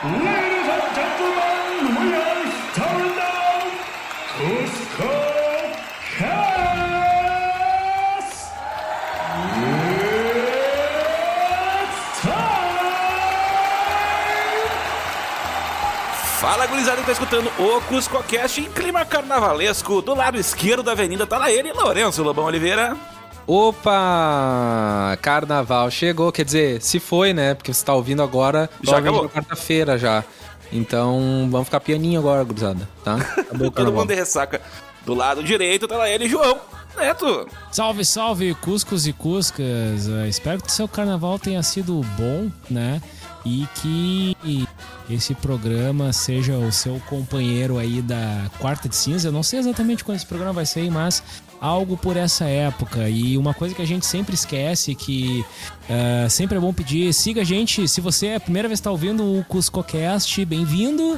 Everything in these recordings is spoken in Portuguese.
Ladies and gentlemen, we are starting now. Cusco Cast. It's time. Fala, gurizada que tá escutando o CuscoCast em clima carnavalesco. Do lado esquerdo da avenida tá lá ele, Lourenço Lobão Oliveira. Opa! Carnaval chegou, quer dizer, se foi, né? Porque você tá ouvindo agora, Já acabou. na quarta-feira já. Então, vamos ficar pianinho agora, gurizada, tá? Acabou Todo mundo de ressaca. Do lado direito tá lá ele, João Neto. Salve, salve, Cuscos e Cuscas. Eh, espero que o seu carnaval tenha sido bom, né? E que esse programa seja o seu companheiro aí da quarta de cinza. Eu não sei exatamente quando esse programa vai sair, mas algo por essa época. E uma coisa que a gente sempre esquece, que eh, sempre é bom pedir, siga a gente. Se você é a primeira vez que está ouvindo o CuscoCast, bem-vindo.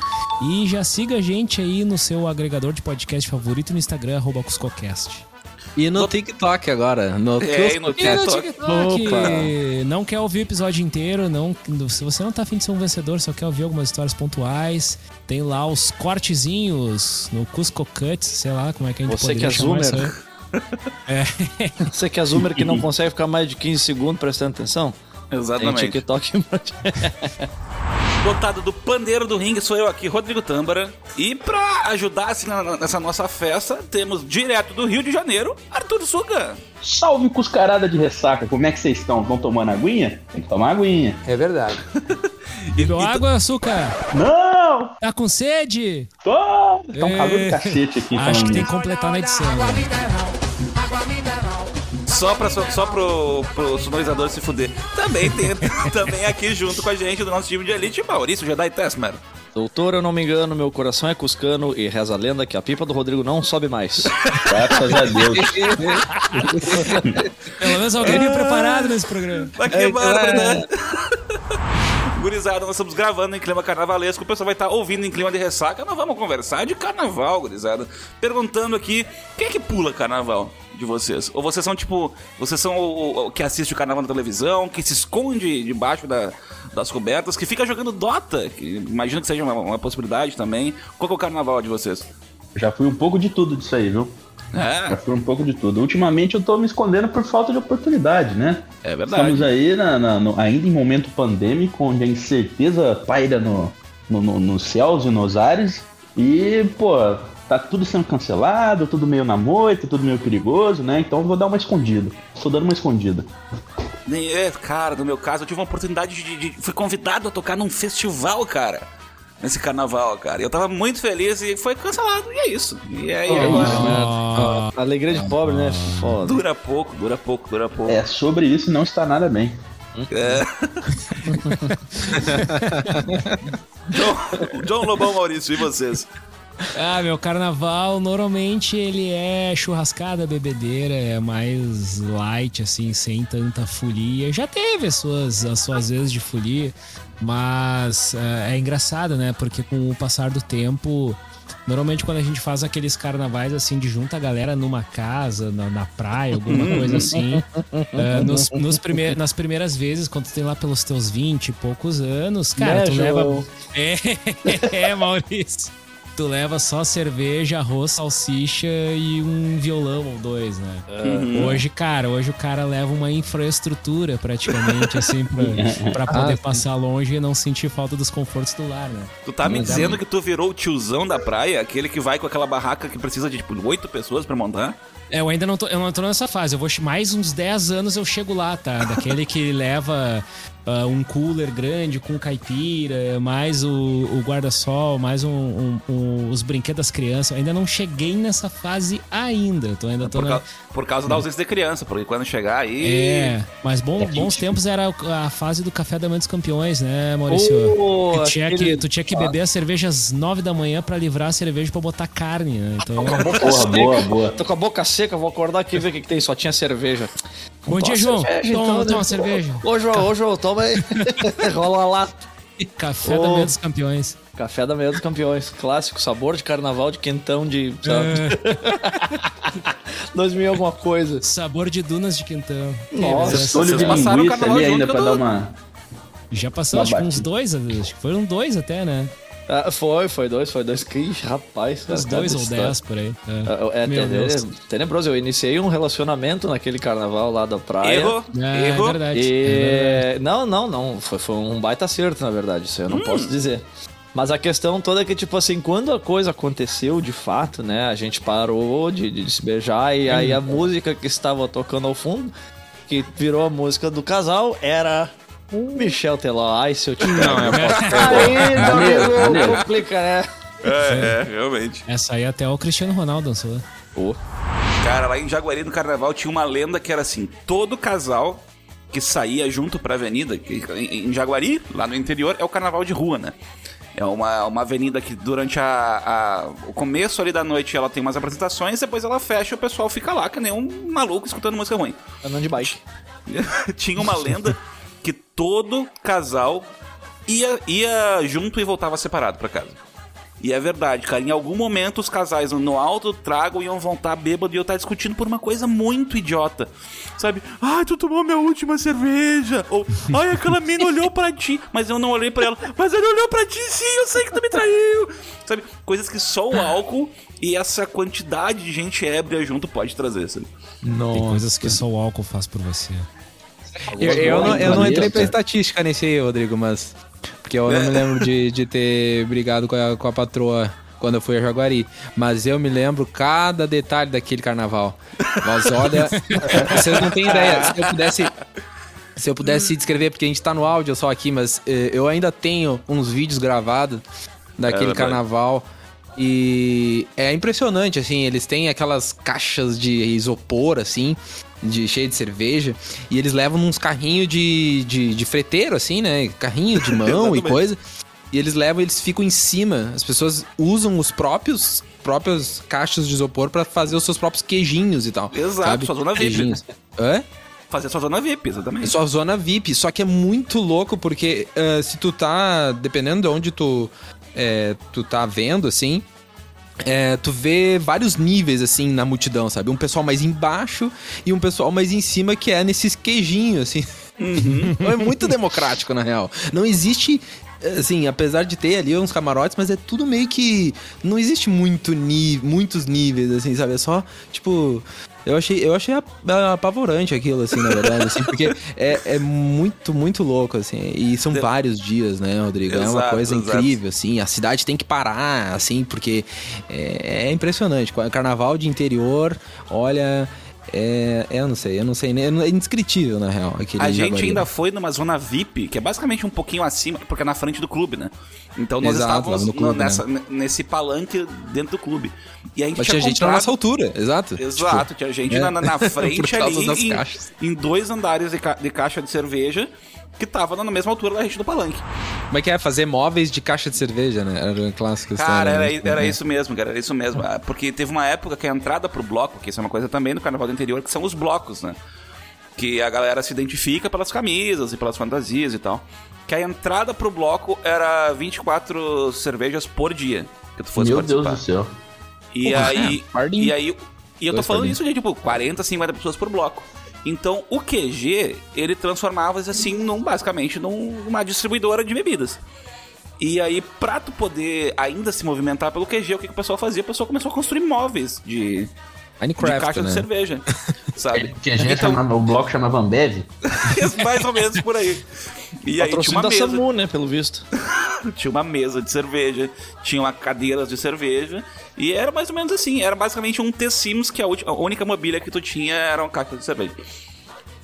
E já siga a gente aí no seu agregador de podcast favorito no Instagram, arroba CuscoCast. E no TikTok agora, no É, e no E no TikTok. TikTok, Opa. não quer ouvir o episódio inteiro, não, se você não tá afim de ser um vencedor, só quer ouvir algumas histórias pontuais, tem lá os cortezinhos no Cusco Cuts, sei lá como é que a gente Você que poderia é chamar isso zoomer. Aí. Você que é zoomer que não consegue ficar mais de 15 segundos prestando atenção? Tem Exatamente. TikTok pra te- Botado do pandeiro do ringue, sou eu aqui, Rodrigo Tâmbara. E pra ajudar assim, nessa nossa festa, temos direto do Rio de Janeiro, Arthur Suga. Salve cuscarada de ressaca, como é que vocês estão? Estão tomando aguinha? Tem que tomar aguinha. É verdade. E, e- água, açúcar? Não! Tá com sede? Tô! Tá um calor do cacete aqui Acho que tem que completar na edição. né? Só, pra, só, só pro, pro sonorizador se fuder. Também tem também aqui junto com a gente do nosso time de elite, Maurício Jedi Tessmer. Doutor, eu não me engano, meu coração é cuscano e reza a lenda que a pipa do Rodrigo não sobe mais. Graças a Deus. Pelo menos alguém veio preparado nesse programa. Mas que bárbaro, né? Gurizada, nós estamos gravando em clima carnavalesco, o pessoal vai estar ouvindo em clima de ressaca, nós vamos conversar de carnaval, gurizada. Perguntando aqui, quem é que pula carnaval de vocês? Ou vocês são tipo, vocês são o, o- que assiste o carnaval na televisão, que se esconde debaixo da- das cobertas, que fica jogando Dota, que imagino que seja uma, uma possibilidade também. Qual que é o carnaval de vocês? Já fui um pouco de tudo disso aí, viu? Já É, fui um pouco de tudo. Ultimamente eu tô me escondendo por falta de oportunidade, né? é verdade. Estamos aí na- na- no- ainda em momento pandêmico, onde a incerteza paira no, no- no- nos céus e nos ares. E, pô, tá tudo sendo cancelado, tudo meio na moita, tudo meio perigoso, né? Então eu vou dar uma escondida. Estou dando uma escondida. Nem- É, cara, no meu caso, eu tive uma oportunidade de, de- Fui convidado a tocar num festival, cara. Nesse carnaval, cara. E eu tava muito feliz e foi cancelado. E é isso. E aí agora. Ah, Alegria de pobre, né? Foda. Dura pouco, dura pouco, dura pouco. É, sobre isso não está nada bem. É. John, John Lobão Maurício, e vocês? Ah, meu carnaval normalmente ele é churrascada, bebedeira, é mais light, assim, sem tanta folia. Já teve as suas, as suas vezes de folia, mas é, é engraçado, né? Porque com o passar do tempo, normalmente quando a gente faz aqueles carnavais assim de junta a galera numa casa, na, na praia, alguma coisa assim, é, nos, nos prime- nas primeiras vezes, quando tu tem lá pelos teus 20 e poucos anos, cara, tu João? leva. É, é, Maurício. Tu leva só cerveja, arroz, salsicha e um violão ou dois, né? Hoje, cara, hoje o cara leva uma infraestrutura praticamente, assim, pra, pra poder Ah, passar longe e não sentir falta dos confortos do lar, né? Tu tá me Mas é dizendo muito- que tu virou o tiozão da praia? Aquele que vai com aquela barraca que precisa de, tipo, oito pessoas pra montar? É, eu ainda não tô, eu não tô nessa fase. Eu vou mais uns 10 anos eu chego lá, tá? Daquele que leva ah, um cooler grande com caipira, mais o, o guarda-sol, mais um, um- um- os brinquedos das crianças. Eu ainda não cheguei nessa fase ainda. Tô ainda tô Por, na, cau- por causa da ausência de criança, porque quando chegar aí. É, mas bom- É bons tempos era a fase do café da manhã dos campeões, né, Maurício? Ô, tu, tinha aquele- que, tu tinha que beber a cerveja às 9 da manhã pra livrar a cerveja pra botar carne, né? Então, Porra, boa, boa. Tô com a boca seca, vou acordar aqui e ver o que, que tem. Só tinha cerveja. Bom dia, João. cerveja, toma, então, toma né? cerveja. Ô, João, ô, João, toma aí. Rola lá. Café da Ô. manhã dos campeões. Café da manhã dos campeões. Clássico, sabor de carnaval, de quentão, de. Sabe? É, 2000 e alguma coisa. sabor de dunas de quentão. Nossa, Essa- Olho de passaram o carnaval ali ainda pra do- dar uma... Já passou, acho que uns dois, acho que foram dois até, né? Ah, foi, foi dois, foi dois. Que rapaz, cara. Uns dois ou dez por aí. É, é Deus. tenebroso. Eu iniciei um relacionamento naquele carnaval lá da praia. Erro, É, é erro. verdade. é verdade. E... Não, não, não. Foi, foi um baita acerto, na verdade. Isso eu não Hum. posso dizer. Mas a questão toda é que, tipo assim, quando a coisa aconteceu de fato, né? A gente parou de, de se beijar e aí Hum. a música que estava tocando ao fundo, que virou a música do casal, era o Michel Teló. Ai, se eu te Não, é Aí, Maneiro, amigo, maneiro. complica, né? É, é, realmente. Essa aí até o Cristiano Ronaldo dançou. Pô. Cara, lá em Jaguari no carnaval tinha uma lenda que era assim: todo casal que saía junto pra avenida, que em em Jaguari, lá no interior, é o carnaval de rua, né? É uma, uma avenida que durante a, a- o começo ali da noite ela tem umas apresentações, depois ela fecha e o pessoal fica lá, que nem um maluco escutando música ruim. Andando de bike. tinha uma lenda que todo casal ia, ia junto e voltava separado pra casa. E é verdade, cara. Em algum momento os casais no alto trago iam voltar bêbado e eu estar discutindo por uma coisa muito idiota. Sabe? Ai, tu tomou minha última cerveja. Ou, ai, aquela mina olhou pra ti. Mas eu não olhei pra ela. Mas ele olhou pra ti sim, eu sei que tu me traiu. Sabe? Coisas que só o álcool e essa quantidade de gente ébria junto pode trazer, sabe? Tem coisas que só o álcool faz por você. Eu, eu não, eu não entrei pra estatística nesse aí, Rodrigo, mas. Porque eu não me lembro de, de ter brigado com a, com a patroa quando eu fui a Jaguari. Mas eu me lembro cada detalhe daquele carnaval. Mas olha, vocês não têm ideia. Se eu pudesse. Se eu pudesse descrever, porque a gente tá no áudio só aqui, mas eh, eu ainda tenho uns vídeos gravados daquele verdade. carnaval. E é impressionante, assim, eles têm aquelas caixas de isopor, assim, de cheio de cerveja, e eles levam uns carrinhos de, de, de freteiro, assim, né? Carrinho de mão e coisa. E eles levam, eles ficam em cima. As pessoas usam os próprios próprias caixas de isopor pra fazer os seus próprios queijinhos e tal. Exato, sabe? sua zona VIP. Hã? Fazer sua zona VIP, É exatamente. sua zona VIP. Só que é muito louco porque eh, se tu tá. Dependendo de onde tu, eh, tu tá vendo, assim. Eh, tu vê vários níveis, assim, na multidão, sabe? Um pessoal mais embaixo e um pessoal mais em cima que é nesses queijinhos, assim. é muito democrático, na real. Não existe. Assim, apesar de ter ali uns camarotes, mas é tudo meio que. Não existe muito ni muitos níveis, assim, sabe? É só, tipo. Eu achei, eu achei ap- apavorante aquilo, assim, na verdade, assim, porque é, é muito, muito louco, assim. E são vários dias, né, Rodrigo? é uma Exato, coisa exato. incrível, assim. A cidade tem que parar, assim, porque é, é impressionante. Carnaval de interior, olha. É, eu não sei, eu não sei nem. É indescritível, na real. Aquele A gente Jaguari. ainda foi numa zona VIP, que é basicamente um pouquinho acima, porque é na frente do clube, né? Então nós Exato, estávamos clube, no- nessa, n- nesse palanque dentro do clube. E a gente Mas tinha tinha gente na nossa altura, exato. Exato, tinha gente é. na, na frente ali, em, em dois andares de, ca- de caixa de cerveja, que tava na mesma altura da gente do palanque. Como é que é? Fazer móveis de caixa de cerveja, né? Era um clássico. Cara, era, né? era isso mesmo, cara, era isso mesmo. Ah, Porque teve uma época que a entrada pro bloco, que isso é uma coisa também do Carnaval do Interior, que são os blocos, né? Que a galera se identifica pelas camisas e pelas fantasias e tal. Que a entrada pro bloco era 24 cervejas por dia que tu fosse Meu Deus participar. do céu. E Porra, aí. é. E aí. E eu tô Dois falando isso de tipo 40, 50 pessoas por bloco. Então o QG, ele transformava assim num, basicamente num- numa distribuidora de bebidas. E aí, pra tu poder ainda se movimentar pelo QG, o que, que o pessoal fazia? O pessoal começou a construir móveis de, de Minecraft, caixa né? de cerveja. Sabe? Que a gente Então, chamava, o bloco chamava Ambev. mais ou menos por aí. E aí tinha uma da mesa. SAMU, né, pelo visto. tinha uma mesa de cerveja, tinha uma cadeiras de cerveja, e era mais ou menos assim, era basicamente um T-Sims que a, ulti- a única mobília que tu tinha era uma caixa de cerveja.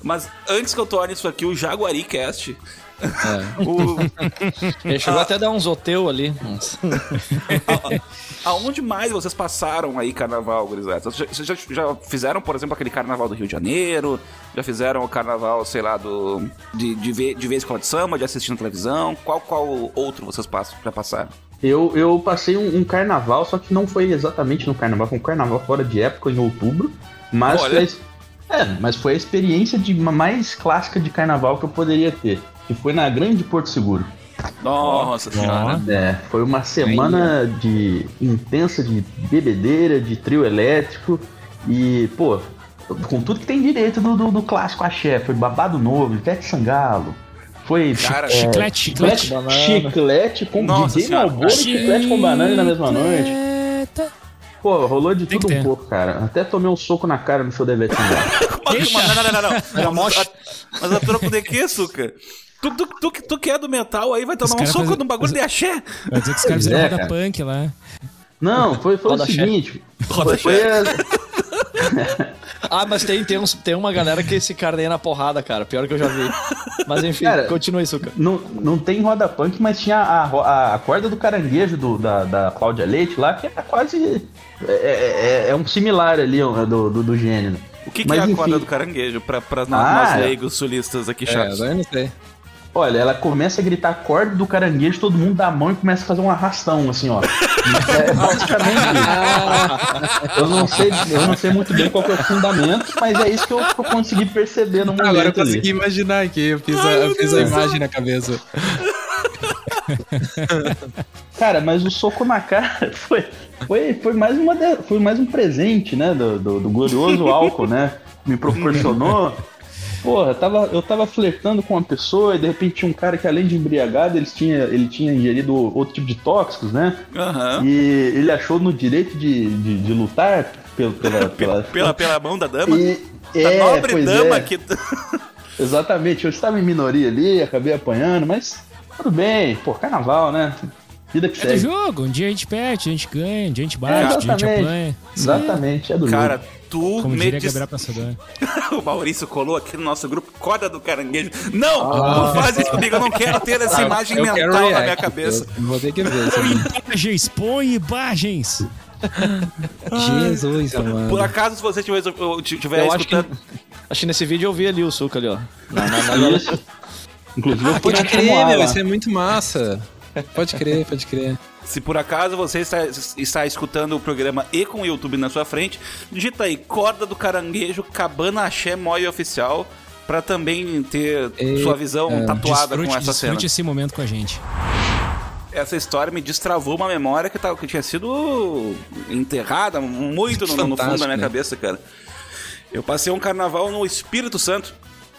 Mas antes que eu torne isso aqui o Jaguari Cast, o, Ele chegou até a dar um zoteu ali. Aonde mais vocês passaram aí carnaval, gurizada? Vocês já, já, fizeram, por exemplo, aquele carnaval do Rio de Janeiro? Já fizeram o carnaval, sei lá, do de, de, ver, de ver escola de samba, de assistir na televisão? Qual, qual outro vocês passam, já passaram? Eu, eu passei um, um carnaval, só que não foi exatamente no carnaval, foi um carnaval fora de época, em outubro. Mas Olha. foi, a é, mas foi a experiência de, mais clássica de carnaval que eu poderia ter. Que foi na Grande Porto Seguro. Nossa senhora. É, foi uma semana de intensa de bebedeira, de trio elétrico e, pô, com tudo que tem direito do, do, do clássico axé. Foi Babado Novo, Ivete Sangalo, Foi Cara, é, chiclete, chiclete. banana. chiclete com Nossa DJ senhora. Malboro e chiclete com banana na mesma noite. Pô, rolou de Tem tudo que um pouco, cara. Até tomei um soco na cara no show da Ivete Sangalo. Não, não, não, não, não. Mas, a, mas a troco de quê, Suca? Tu, tu, tu, que- tu que é do metal aí vai tomar um soco num bagulho de axé? Vai dizer que os caras fizeram é, roda cara. punk lá. Não, foi, foi o Roda chefe. seguinte. Roda Foi, foi a- Ah, mas tem, tem, uns, tem uma galera que se carneia na porrada, cara. Pior que eu já vi. Mas enfim, Cara, continua isso, cara. não, não tem roda punk, mas tinha a, a, a corda do caranguejo do, da, da Cláudia Leite lá, que era quase. É, é- é- é um similar ali ó, do, do, do gênero. O que, que Mas, é a enfim. corda do caranguejo nós, Ah, nós é. leigos sulistas aqui É, chatos? daí eu não sei. Olha, ela começa a gritar corda do caranguejo, todo mundo dá a mão e começa a fazer um arrastão, assim, ó. É basicamente isso. Eu não sei, eu não sei muito bem qual que é o fundamento, mas é isso que eu, que eu consegui perceber no momento. Agora eu ali. consegui imaginar aqui, eu fiz a, eu fiz a imagem na cabeça. Cara, mas o soco na cara foi, foi, foi, mais, uma de- foi mais um presente, né? Do, do, do glorioso álcool, né? Me proporcionou. Porra, eu tava, eu tava flertando com uma pessoa e de repente tinha um cara que, além de embriagado, ele tinha, ele tinha ingerido outro tipo de tóxicos, né? Aham. E ele achou no direito de, de, de lutar pelo, pela, pela, Pela, pela mão da dama? E, da é, nobre dama é. que. Exatamente, eu estava em minoria ali, acabei apanhando, mas tudo bem, pô, carnaval, né? Vida que É do segue. jogo. Um dia a gente perde, a gente ganha, um dia a gente bate, É, um dia a gente apanha. Exatamente, é do Cara, jogo. tu Como me diria. O Maurício colou aqui no nosso grupo corda do caranguejo. Não! Não faz isso comigo, eu não quero ter essa imagem Ah. Eu quero mental na minha cabeça. eu Vou ter que ver isso. Imagens, põe imagens. Jesus, mano. Por acaso, se você estiver estiver Eu acho que, escutando. acho que nesse vídeo eu vi ali o suco ali, ó. Na, na, na-. Inclusive, eu fui Pode crer, meu, isso é muito massa. Pode crer, pode crer. Se por acaso você está, está escutando o programa e com o YouTube na sua frente, digita aí Corda do Caranguejo Cabana Axé Moi Oficial pra também ter E- sua visão é, tatuada desfrute, com essa cena. desfrute esse momento com a gente. Essa história me destravou uma memória que, tava, que tinha sido enterrada muito no, no fundo da minha né? cabeça, cara. Eu passei um carnaval no Espírito Santo.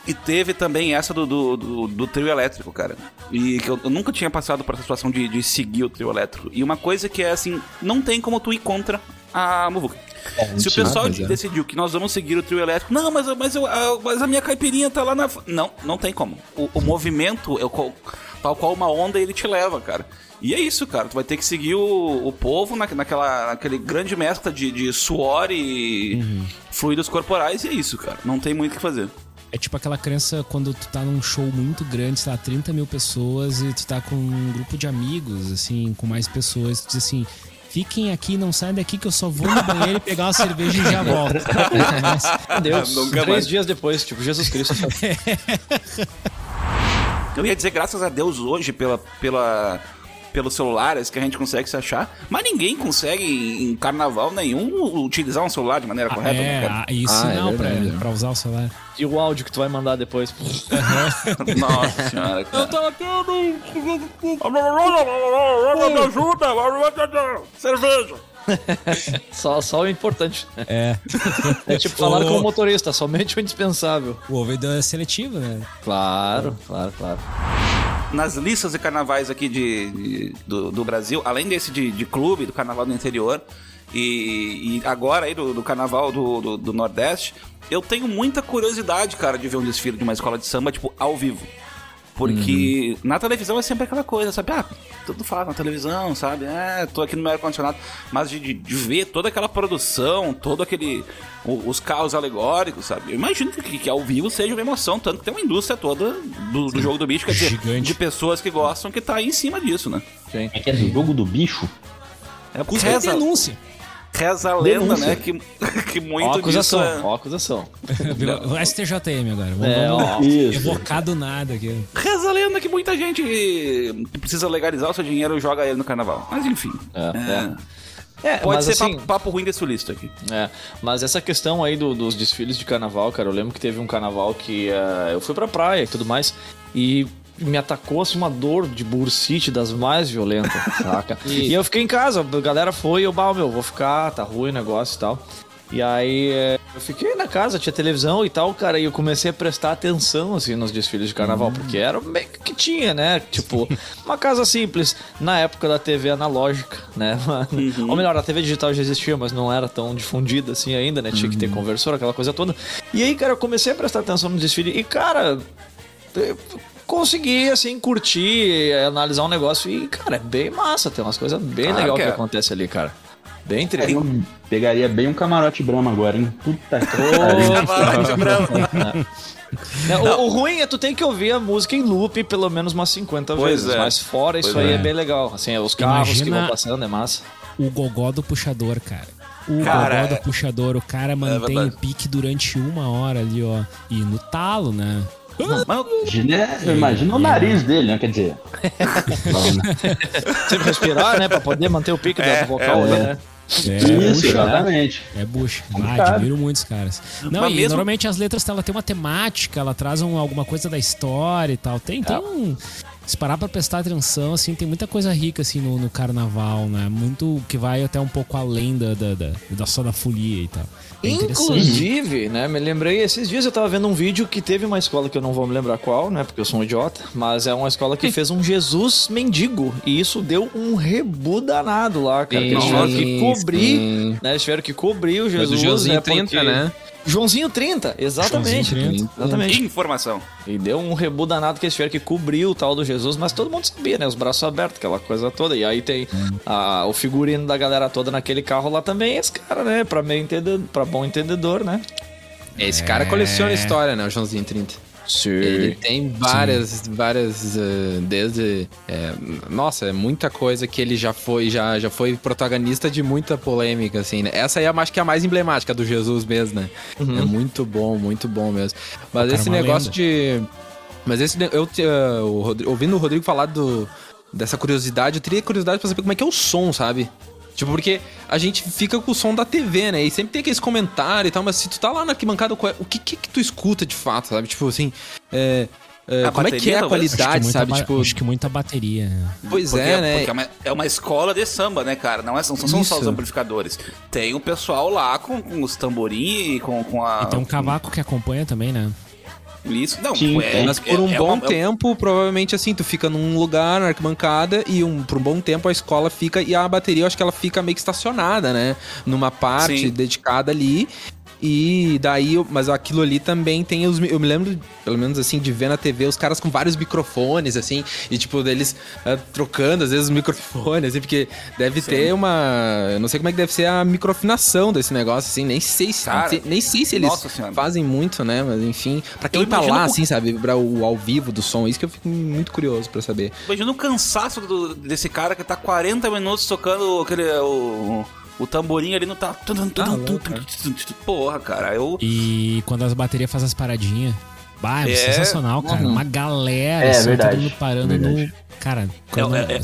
E teve também essa do, do, do, do trio elétrico, cara. E que eu, eu nunca tinha passado por essa situação de, de seguir o trio elétrico. E uma coisa que é assim, não tem como tu ir contra a Muvuca. Se o pessoal é. decidiu que nós vamos seguir o trio elétrico, não, mas, eu- mas, eu, a, mas a minha caipirinha tá lá na. f-" Não, não tem como. O, o movimento, é qual- tal qual uma onda, ele te leva, cara. E é isso, cara. Tu vai ter que seguir o, o povo na, naquela, naquele grande mescla de, de suor e Uhum. fluidos corporais, e é isso, cara. Não tem muito o que fazer. É tipo aquela crença quando tu tá num show muito grande, sei lá, 30 mil pessoas e tu tá com um grupo de amigos, assim, com mais pessoas, tu diz assim. Fiquem aqui, não saiam daqui que eu só vou no banheiro e pegar uma cerveja e já volto. Mas, Deus, Nunca três mais. dias depois, tipo, Jesus Cristo. Eu ia dizer graças a Deus hoje pela, pela, pelos celulares que a gente consegue se achar, mas ninguém consegue em carnaval nenhum utilizar um celular de maneira correta, né, é, cara? ah, isso Ah, é não, pra, verdade. pra usar o celular. E o áudio que tu vai mandar depois. Nossa senhora, cara. tava tendo. Me ajuda! Cerveja! Só, só o importante. É. É tipo falar Ô. com o motorista, somente o indispensável. O ouvido é seletivo, né? Claro, claro, claro. Nas listas de carnavais aqui de, de- do, do Brasil, além desse de, de clube, do carnaval do interior, e, e agora aí do, do carnaval do, do, do Nordeste, eu tenho muita curiosidade, cara, de ver um desfile de uma escola de samba, tipo, ao vivo. Porque na televisão é sempre aquela coisa, sabe? Ah, tudo fala na televisão, sabe? É, tô aqui no meu ar-condicionado. Mas de, de- de ver toda aquela produção, todo aquele. o- os carros alegóricos, sabe? Eu imagino que, que ao vivo seja uma emoção, tanto que tem uma indústria toda do, do jogo do bicho, quer dizer, Gigante. de pessoas que gostam que tá aí em cima disso, né? É que é do jogo do bicho. É Custa reza, denúncia. Reza a lenda, Denúncia. né? Que, que muito Ó a acusação, disso é... ó a acusação. O STJM agora. Vamos, É, ó. Isso. evocar do nada aqui. Reza a lenda que muita gente que precisa legalizar o seu dinheiro e joga ele no carnaval. Mas enfim. É, Pode mas ser assim, papo, papo ruim desse sulista aqui. É, mas essa questão aí do- dos desfiles de carnaval, cara, eu lembro que teve um carnaval que eh, eu fui pra praia e tudo mais, e me atacou assim uma dor de bursite das mais violentas, saca? e eu fiquei em casa, a galera foi e eu, bah, meu, vou ficar, tá ruim o negócio e tal. E aí eh, eu fiquei na, casa, tinha televisão e tal, cara, e eu comecei a prestar atenção, assim, nos desfiles de carnaval, porque era meio que tinha, né? Tipo, uma casa simples, na época da TV analógica, né? Ou melhor, a TV digital já existia, mas não era tão difundida assim ainda, né? Tinha que ter conversor, aquela coisa toda. E aí, cara, eu comecei a prestar atenção no desfile e, cara, eu consegui, assim, curtir, analisar um negócio e, cara, é bem massa, tem umas coisas bem Claro legais que que é. acontece ali, cara. Bem interessante. Eu pegaria bem um camarote Brahma agora, hein? Puta que pariu. Camarote. É, o, o ruim é tu tem que ouvir a música em loop pelo menos umas 50 Pois vezes. é. Mas fora isso Pois aí é. é. bem legal. Assim, os carros que Imagina- vão passando é massa. O gogó do puxador, cara. O Cara, gogó é- do puxador, o cara mantém verdade. o pique durante uma hora ali, ó. E no talo, né? Mas Imagina, imagina o nariz dele, né? Quer dizer. Sempre respirar, né? Pra poder manter o pique É, do vocal é. né? É, Isso, puxa, né? exatamente. É bucha. Ah, admiro muito os caras. Não, Mas e mesmo- normalmente as letras ela tem uma temática, ela traz um- alguma coisa da história e tal. Tem, tem um. Se parar pra prestar atenção, assim, tem muita coisa rica assim no, no carnaval, né? Muito que vai até um pouco além da, da, da, da só da folia e tal. É. Inclusive, né, me lembrei, esses dias eu tava vendo um vídeo que teve uma escola que eu não vou me lembrar qual, né, porque eu sou um idiota, mas é uma escola que fez um Jesus mendigo, e isso deu um rebu danado lá, cara, que eles tiveram que cobrir, sim. né, eles tiveram que cobrir o Foi do Jesus, Joãozinho né, 30, porque- né? Joãozinho 30, exatamente. Joãozinho 30. Exatamente. informação. E deu um rebu danado que eles tiveram que cobrir o tal do Jesus, mas todo mundo sabia, né? Os braços abertos, aquela coisa toda. E aí tem a- o figurino da galera toda naquele carro lá também, esse cara, né? Pra, meio entendedor, pra bom entendedor, né? Esse cara coleciona história, né? O Joãozinho 30. Sim. Ele tem várias, várias, eh, desde... é, nossa, é muita coisa que ele já foi, já, já foi protagonista de muita polêmica, assim, né? Essa aí eu acho que é a mais emblemática do Jesus mesmo, né? É muito bom, muito bom mesmo. Mas esse negócio lenda. de... Mas esse... Eu, te- eh, ouvindo o Rodrigo falar do, dessa curiosidade, eu teria curiosidade pra saber como é que é o som, sabe? Tipo, porque a gente fica com o som da TV, né? E sempre tem aqueles comentários e tal, mas se tu tá lá na arquibancada, é- o que, que que tu escuta de fato, sabe? Tipo assim, é, é, A como é que bateria, é a talvez? Qualidade, muita sabe? Tipo, Acho que muita bateria. né? pois Porque, é, né? porque é, uma, é uma escola de samba, né, cara? Não, é, não são só os Isso. amplificadores. Tem o pessoal lá com, com os tamborim e com, com a. E tem um cavaco que acompanha também, né? Isso, não, Sim, é. Mas por um é- é bom uma- é- tempo, provavelmente assim, tu fica num lugar, na arquibancada, e um, por um bom tempo a escola fica, e a bateria eu acho que ela fica meio que estacionada, né? Numa parte Sim. dedicada ali. E daí, eu- mas aquilo ali também tem os. Eu me lembro, pelo menos assim, de ver na TV os caras com vários microfones, assim, e tipo, deles ah, trocando às vezes os microfones, assim, porque deve ter uma. Eu não sei como é que deve ser a microfinação desse negócio, assim, nem sei se. Cara, nem, nem sei se eles fazem muito, né? Mas enfim, pra quem Eu tá lá, o- assim, sabe, pra o ao vivo do som, isso que eu fico muito curioso pra saber. Imagina o cansaço do- desse cara que tá 40 minutos tocando aquele. O, o tamborim ali no tá. Ah. Porra, cara, eu. E quando as baterias fazem as paradinhas. Bah, é, É. sensacional, cara. Uma galera, É, assim, verdade. todo mundo parando Verdade. no. Cara, quando- É, é,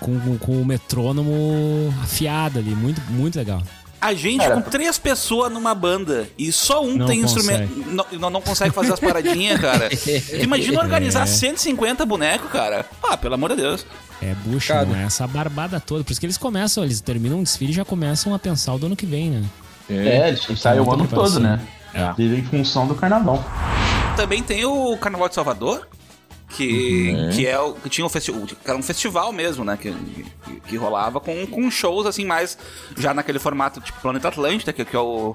Com, com- com o metrônomo afiado ali. Muito, muito legal. A gente Cara, com três pessoas numa banda e só um Não tem consegue. instrumento. Não, não, não consegue fazer as paradinhas, cara. Imagina organizar É. 150 bonecos, cara. Ah, pelo amor de Deus. É bucha, é essa barbada toda. Por isso que eles começam, eles terminam um desfile e já começam a pensar o do ano que vem, né? É, eles ensaiam o muita ano todo, né? É. Vive em função do carnaval. Também tem o Carnaval de Salvador, que, que é o que tinha um festival, que era um festival mesmo, né, que, que, que rolava com, com shows assim mais já naquele formato tipo Planeta Atlântida, que, que é o,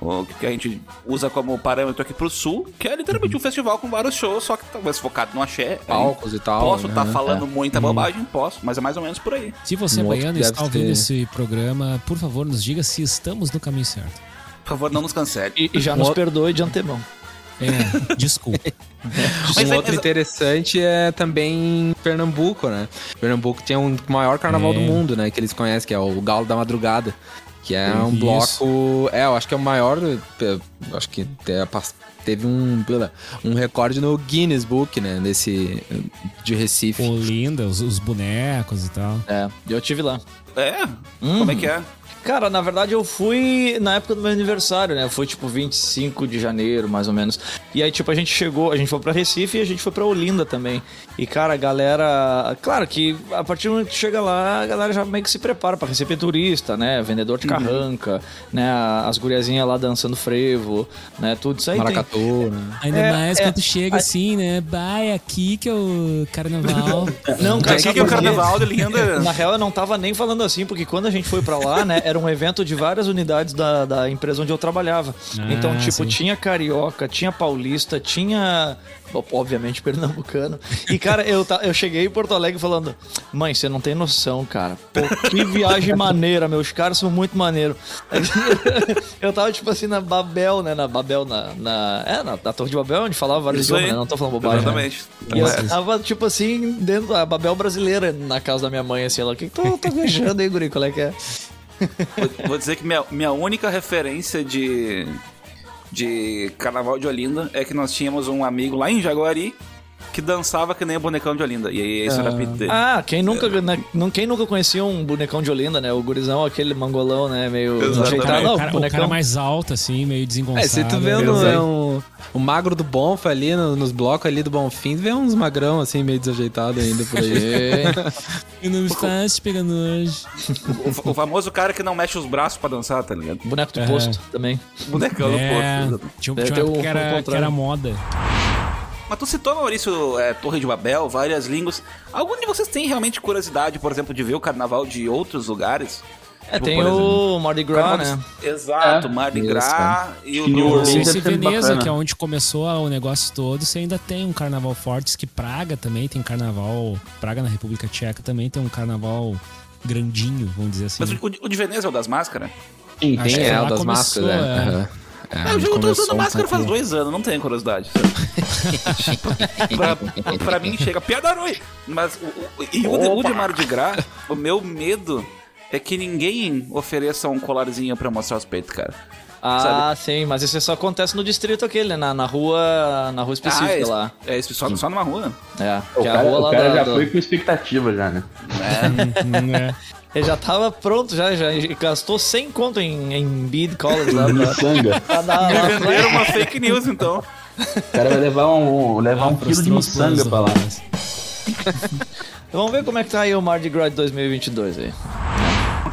o que a gente usa como parâmetro aqui pro sul, que é literalmente um festival com vários shows, só que talvez focado no axé. Palcos e tal, Posso né? estar falando É. muita bobagem, posso, mas é mais ou menos por aí. Se você, Um outro baiano, que está ouvindo ter- esse programa, por favor, nos diga se estamos no caminho certo. Por favor, não nos cancele. E, e já nos perdoe de antemão. É, desculpa. Mas um é- outro interessante é também Pernambuco, né? Pernambuco tem um maior carnaval É. do mundo, né? Que eles conhecem, que é o Galo da Madrugada. Que é um Isso. bloco. É, eu acho que é o maior. eh, Acho que pas- teve um, um recorde no Guinness Book, né? Desse. De Recife. Olinda, os, os bonecos e tal. É, eu tive lá. É? Hum. Como é que é? Cara, na verdade eu fui na época do meu aniversário, né? Foi tipo 25 de janeiro, mais ou menos. E aí, tipo, a gente chegou, a gente foi pra Recife e a gente foi pra Olinda também. E, cara, a galera. Claro que a partir do momento que chega lá, a galera já meio que se prepara pra receber turista, né? Vendedor de carranca, né? As guriazinhas lá dançando frevo, né? Tudo isso aí. tem- Né? Ainda É, mais é, quando chega a- assim, né? Vai aqui que é o carnaval. Não, cara, Aqui que é o carnaval de linda. Na real, eu não tava nem falando assim, porque quando a gente foi pra lá, né, era um evento de várias unidades da, da empresa onde eu trabalhava. Ah, então, tipo, sim. tinha carioca, tinha paulista, tinha. Obviamente, pernambucano. E, cara, eu, ta- eu cheguei em Porto Alegre falando: Mãe, você não tem noção, cara. Pô, que viagem maneira, meus caras são muito maneiros. Eu tava, tipo assim, na Babel, né? Na Babel, na. na é, na, na Torre de Babel, onde falava vários idiomas, né? Não tô falando bobagem. né? Exatamente. E eu tava, tipo assim, dentro da Babel brasileira, na casa da minha mãe, assim, ela, o que que tu tá viajando aí, guri? Qual é que é? Vou, vou dizer que minha, minha única referência de, de carnaval de Olinda é que nós tínhamos um amigo lá em Jaguari que dançava que nem o bonecão de Olinda. E aí esse era o apito dele. Ah, quem nunca, né, não- quem nunca conhecia um bonecão de Olinda, né? O gurizão, aquele mangolão, né? Meio ajeitado. Não, o, cara, o bonecão. cara mais alto, assim, meio desengonçado. É, se tu vê no, sei. é um, o magro do Bonfa ali, no- nos blocos ali do Bonfim, tu vê uns magrão assim, meio desajeitado ainda por aí. E não está se pegando hoje. O, o famoso cara que não mexe os braços pra dançar, tá ligado? Boneco do É. posto também. Bonecão É, do posto. tinha, Deve tinha ter uma época o- que era, que era moda. Mas tu citou, Maurício, é, Torre de Babel, várias línguas. Algum de vocês tem realmente curiosidade, por exemplo, de ver o carnaval de outros lugares? É, Tipo, tem por exemplo, o Mardi Gras, Carnaval né? de- Exato, É, Mardi isso, Gras e o New. Orleans. Ser Veneza, que é onde começou o negócio todo, você ainda tem um carnaval forte. Que Praga também tem carnaval. Praga na República Tcheca também tem um carnaval grandinho, vamos dizer assim. Mas o, o de Veneza é o das máscaras? Sim, tem é, lá o das começou, máscaras, é. é. É, Ah, eu já tô usando um máscara faz dois anos, não tenho curiosidade. sabe? pra, pra mim chega piada ruim. Mas o, o, e o, de- o de Mardi Gras, o meu medo é que ninguém ofereça um colarzinho pra mostrar os peitos, cara. Ah, sim, mas isso só acontece no distrito aquele, né? Na, na rua. Na rua específica ah, é, lá. É isso, só, só numa rua. É, O que é a cara, rua lá o cara da- já do- foi com expectativa já, né? Hum, é. Ele já tava pronto, já, já gastou 100 conto em, em bead collars lá pra, Miçanga. pra dar Me lá. venderam uma fake news, então. O cara vai levar um, levar um quilo de miçanga pra lá. Vamos ver como é que tá aí o Mardi Gras de 2022 aí.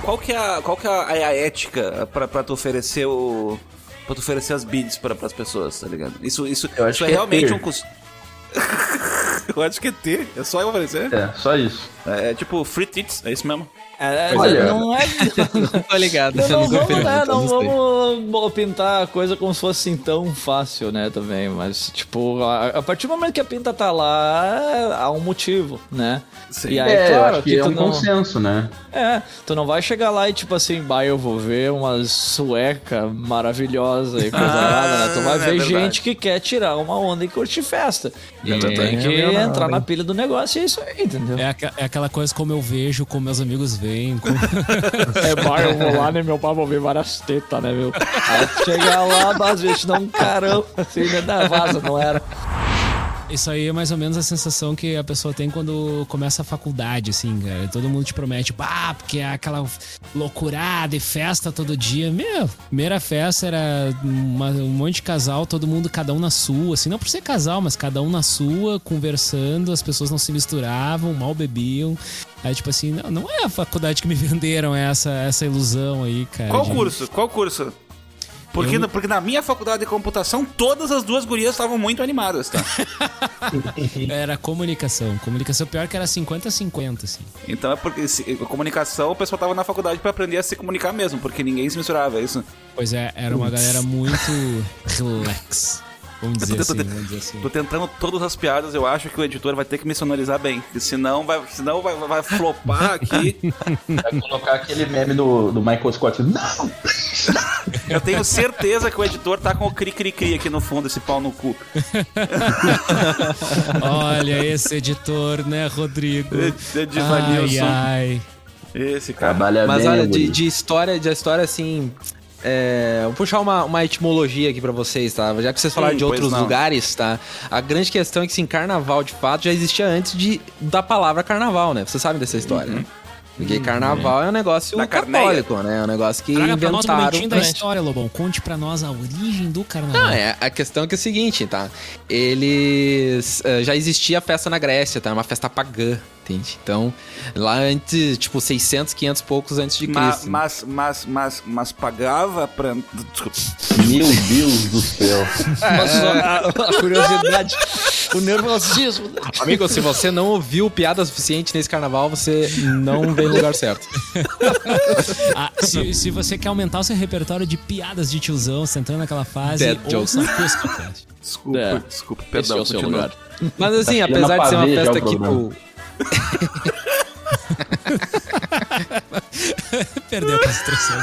Qual que é a, qual que é a, é a ética pra, pra tu oferecer o... Pra tu oferecer as bids pra, pras pessoas, tá ligado? Isso, isso, Eu acho isso é que é realmente ter. um custo. eu acho que é ter. É só eu oferecer. É, só isso. É, é tipo free tits, é isso mesmo. É, é, Olha- não é. Não tô ligado. Não, não nunca vamos, né, não vamos pintar a coisa como se fosse assim tão fácil, né, também. Mas, tipo, a, a partir do momento que a pinta tá lá, há um motivo, né? Sim. E aí, é, eu claro, acho que é tu um não... consenso, né? É, tu não vai chegar lá e tipo assim, bah, eu vou ver uma sueca maravilhosa e coisa Ah, nada, né? Tu vai é ver verdade. gente que quer tirar uma onda e curtir festa. E tem que É entrar na pilha do negócio e é isso aí, entendeu? É, aqua- é aquela coisa como eu vejo, como meus amigos veem. como- É, bar, eu vou lá, né? Meu pai vou ver várias tetas, né, meu? Aí chegar lá, dá às vezes te dá um carão, assim, né? Não, vaza, não era. Isso aí é mais ou menos a sensação que a pessoa tem quando começa a faculdade, assim, cara. Todo mundo te promete, pá, porque é aquela loucurada e festa todo dia. Meu, primeira festa era uma- um monte de casal, todo mundo, cada um na sua, assim, não por ser casal, mas cada um na sua, conversando, as pessoas não se misturavam, mal bebiam. Aí, tipo assim, não, não é a faculdade que me venderam essa, essa ilusão aí, cara. Qual de- curso? Qual curso? Porque, Eu- na- porque na minha faculdade de computação, todas as duas gurias estavam muito animadas, tá? Era comunicação. Comunicação pior que era 50-50, assim. Então é porque se, comunicação, o pessoal tava na faculdade pra aprender a se comunicar mesmo, porque ninguém se misturava, é isso? Pois é, era uma galera muito relax. Vamos dizer tô- assim, tô- vamos dizer assim. Tô tentando todas as piadas, eu acho que o editor vai ter que me sonorizar bem, senão vai, senão vai, vai flopar aqui. Vai colocar aquele meme do, do Michael Scott. Não! Eu tenho certeza que o editor tá com o cri-cri-cri aqui no fundo, esse pau no cu. Olha esse editor, né, Rodrigo? É- é de ai, ai. Esse cara. Trabalha Mas bem, olha, de, de história, de história assim. É, vou puxar uma, uma etimologia aqui pra vocês, tá? Já que vocês falaram Hum, de outros não. lugares, tá? A grande questão é que, sim, carnaval de fato já existia antes de, da palavra carnaval, né? Vocês sabem dessa história, Uhum. né? Porque carnaval é um negócio Da carneia. católico, né? É um negócio que Traga pra nós um inventaram. momentinho da história, Lobão. Conte pra nós a origem do carnaval. Não, é, a questão é que é o seguinte, tá? Eles. eh, já existia a festa na Grécia, tá? Uma festa pagã, entende? Então, lá antes, tipo, 600, 500 poucos antes de Cristo. mas, mas, mas, mas pagava pra. Meu Deus do céu. Mas a, a curiosidade, o nervosismo. Amigo, se você não ouviu piada suficiente nesse carnaval, você não veio no lugar certo. Ah, se, se você quer aumentar o seu repertório de piadas de tiozão, você entrando naquela fase, Dead ouça o Cuscocast. Desculpa, É. desculpa, Esse perdão. é o seu continua. lugar. Mas assim, Tá apesar de ser uma festa programa. tipo. Perdeu a concentração.